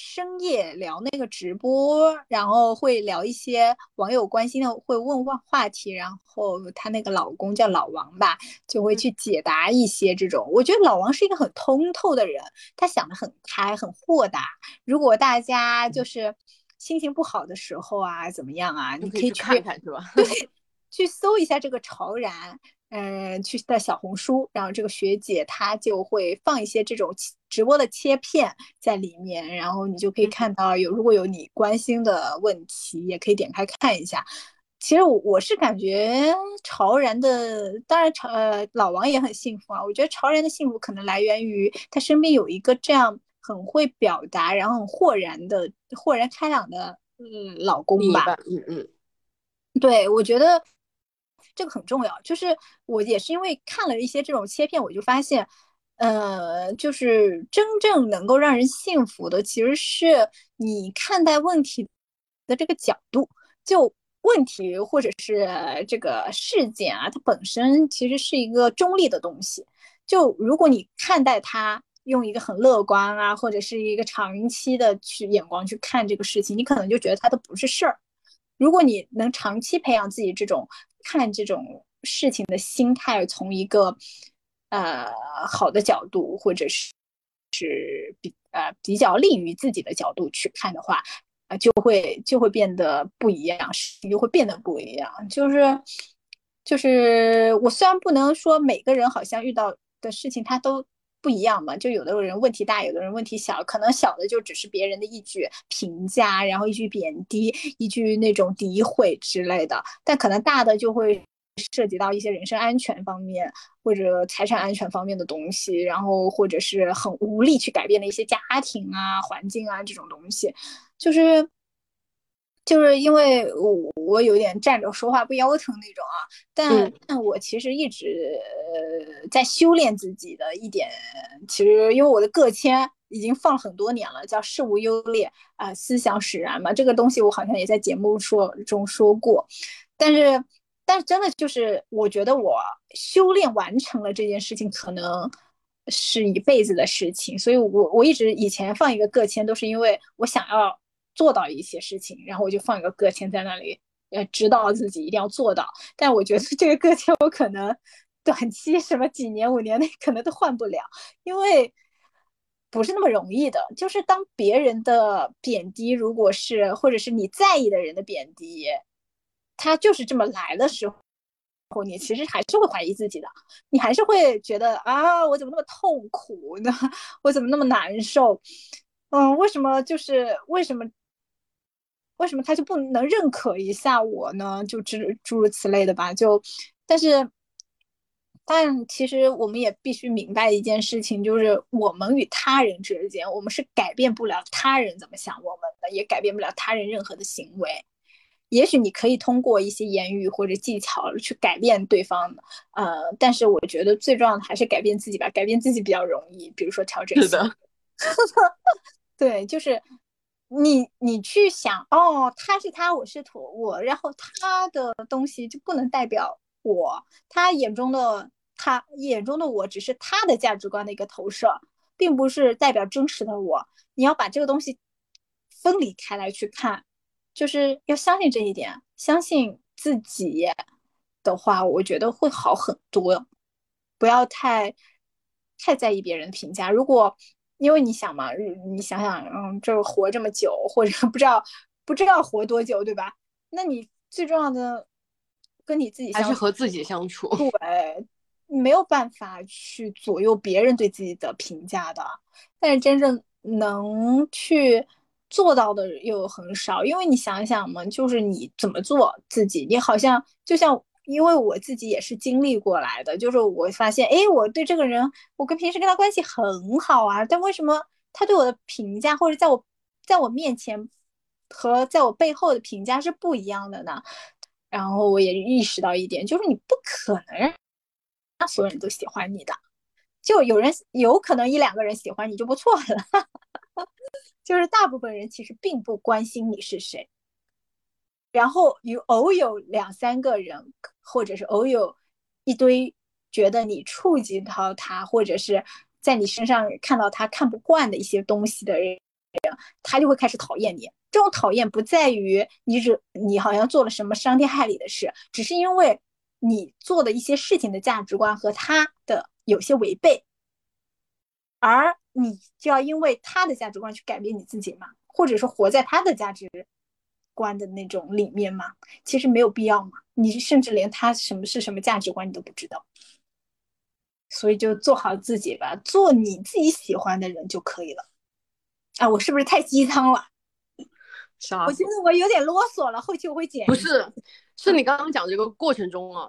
深夜聊那个直播，然后会聊一些网友关心的，会问话话题，然后她那个老公叫老王吧，就会去解答一些这种。我觉得老王是一个很通透的人，他想的很开，很豁达。如果大家就是心情不好的时候啊，怎么样啊，你可以去看看，是吧？对，[LAUGHS] 去搜一下这个潮然。嗯，去在小红书，然后这个学姐她就会放一些这种直播的切片在里面，然后你就可以看到有如果有你关心的问题，也可以点开看一下。其实我我是感觉潮然的，当然潮呃老王也很幸福啊。我觉得潮然的幸福可能来源于他身边有一个这样很会表达，然后很豁然的豁然开朗的嗯老公吧。嗯嗯，对，我觉得。这个很重要，就是我也是因为看了一些这种切片，我就发现，呃，就是真正能够让人幸福的，其实是你看待问题的这个角度。就问题或者是这个事件啊，它本身其实是一个中立的东西。就如果你看待它，用一个很乐观啊，或者是一个长期的去眼光去看这个事情，你可能就觉得它都不是事儿。如果你能长期培养自己这种。看这种事情的心态，从一个呃好的角度，或者是是比呃比较利于自己的角度去看的话，啊，就会就会变得不一样，事情就会变得不一样。就是就是我虽然不能说每个人好像遇到的事情他都不一样嘛，就有的人问题大，有的人问题小，可能小的就只是别人的一句评价，然后一句贬低，一句那种诋毁之类的，但可能大的就会涉及到一些人身安全方面或者财产安全方面的东西，然后或者是很无力去改变的一些家庭啊、环境啊这种东西，就是。就是因为我我有点站着说话不腰疼那种啊，但但我其实一直呃在修炼自己的一点，其实因为我的个签已经放很多年了，叫事无优劣啊，思想使然嘛，这个东西我好像也在节目说中说过，但是但是真的就是我觉得我修炼完成了这件事情，可能是一辈子的事情，所以我我一直以前放一个个签都是因为我想要。做到一些事情，然后我就放一个个签在那里，呃，知道自己一定要做到。但我觉得这个个签我可能短期什么几年、五年内可能都换不了，因为不是那么容易的。就是当别人的贬低，如果是或者是你在意的人的贬低，他就是这么来的时候，你其实还是会怀疑自己的，你还是会觉得啊，我怎么那么痛苦呢？[LAUGHS] 我怎么那么难受？嗯，为什么就是为什么？为什么他就不能认可一下我呢？就诸诸如此类的吧。就，但是，但其实我们也必须明白一件事情，就是我们与他人之间，我们是改变不了他人怎么想我们的，也改变不了他人任何的行为。也许你可以通过一些言语或者技巧去改变对方，呃，但是我觉得最重要的还是改变自己吧。改变自己比较容易，比如说调整。是的。[LAUGHS] 对，就是。你你去想哦，他是他，我是土我，然后他的东西就不能代表我，他眼中的他眼中的我只是他的价值观的一个投射，并不是代表真实的我。你要把这个东西分离开来去看，就是要相信这一点，相信自己的话，我觉得会好很多。不要太太在意别人的评价，如果。因为你想嘛，你想想，嗯，就是活这么久，或者不知道不知道活多久，对吧？那你最重要的跟你自己还是和自己相处。对，没有办法去左右别人对自己的评价的。但是真正能去做到的又很少，因为你想想嘛，就是你怎么做自己，你好像就像。因为我自己也是经历过来的，就是我发现，哎，我对这个人，我跟平时跟他关系很好啊，但为什么他对我的评价，或者在我在我面前和在我背后的评价是不一样的呢？然后我也意识到一点，就是你不可能让所有人都喜欢你的，就有人有可能一两个人喜欢你就不错了，[LAUGHS] 就是大部分人其实并不关心你是谁。然后有偶有两三个人，或者是偶有一堆觉得你触及到他，或者是在你身上看到他看不惯的一些东西的人，他就会开始讨厌你。这种讨厌不在于你只你好像做了什么伤天害理的事，只是因为你做的一些事情的价值观和他的有些违背，而你就要因为他的价值观去改变你自己吗？或者说活在他的价值？观的那种里面吗，其实没有必要嘛。你甚至连他什么是什么价值观你都不知道，所以就做好自己吧，做你自己喜欢的人就可以了。啊，我是不是太鸡汤了？啥？我觉得我有点啰嗦了，后期我会剪。不是，是你刚刚讲这个过程中啊，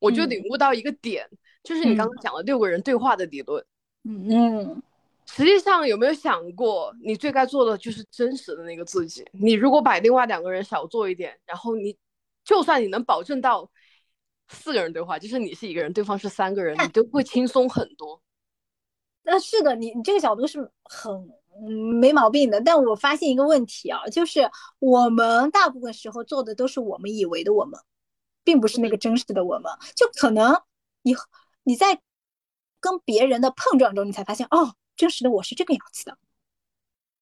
我就领悟到一个点，就是你刚刚讲了六个人对话的理论。嗯嗯。实际上有没有想过，你最该做的就是真实的那个自己。你如果把另外两个人少做一点，然后你，就算你能保证到四个人对话，就是你是一个人，对方是三个人，你都会轻松很多。那是的，你你这个角度是很没毛病的。但我发现一个问题啊，就是我们大部分时候做的都是我们以为的我们，并不是那个真实的我们。就可能你你在跟别人的碰撞中，你才发现哦。真实的我是这个样子的，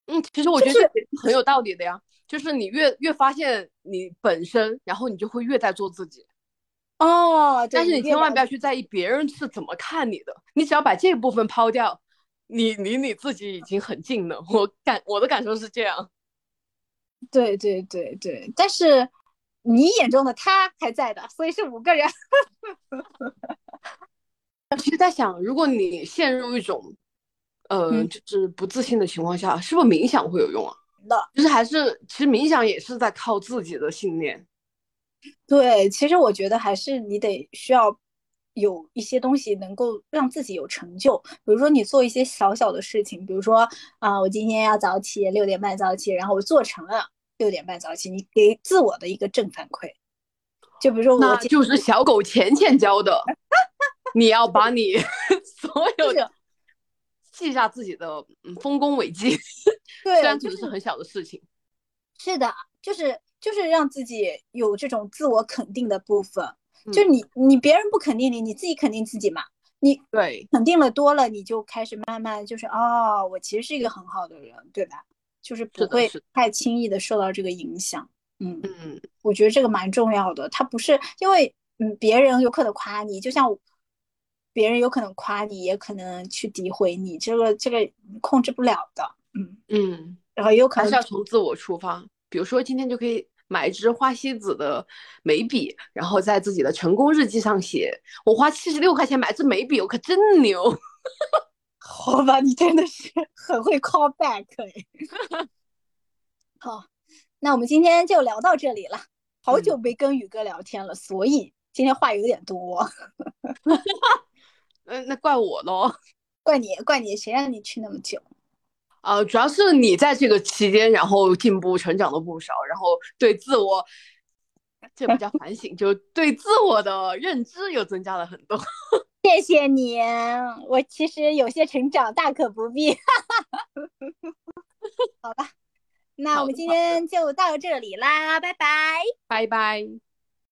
嗯，其实我觉得很有道理的呀。就是你越越发现你本身，然后你就会越在做自己。哦，但是你千万不要去在意别人是怎么看你的，你只要把这部分抛掉，你离你自己已经很近了。我感我的感受是这样。对对对对，但是你眼中的他还在的，所以是五个人。[LAUGHS] 其实，在想，如果你陷入一种呃，就是不自信的情况下，是不是冥想会有用啊？的，就是还是其实冥想也是在靠自己的信念。对，其实我觉得还是你得需要有一些东西能够让自己有成就，比如说你做一些小小的事情，比如说啊，我今天要早起，六点半早起，然后我做成了六点半早起，你给自我的一个正反馈。就比如说，那就是小狗钱钱教的，[LAUGHS] 你要把你 [LAUGHS] 所有的记下自己的丰功伟绩，[LAUGHS] 对，虽然只是很小的事情。是的，就是就是让自己有这种自我肯定的部分。就你你别人不肯定你，你自己肯定自己嘛。你对肯定了多了，你就开始慢慢就是哦，我其实是一个很好的人，对吧？就是不会太轻易的受到这个影响。嗯嗯，我觉得这个蛮重要的。他不是因为嗯别人有可能夸你，就像别人有可能夸你，也可能去诋毁你，这个这个控制不了的。嗯嗯，然后有可能还是要从自我出发。比如说今天就可以买一支花西子的眉笔，然后在自己的成功日记上写：我花七十六块钱买支眉笔，我可真牛。[LAUGHS] 好吧，你真的是 [LAUGHS] 很会 call back 哎。[LAUGHS] 好。那我们今天就聊到这里了，好久没跟宇哥聊天了，所以今天话有点多。嗯，那怪我喽，[LAUGHS] 怪你，怪你，谁让你去那么久？呃，主要是你在这个期间，然后进步成长了不少，然后对自我，这不叫反省，就对自我的认知又增加了很多。[LAUGHS] 谢谢你，我其实有些成长，大可不必。[LAUGHS] 好吧。那我们今天就到这里啦，拜拜，拜拜。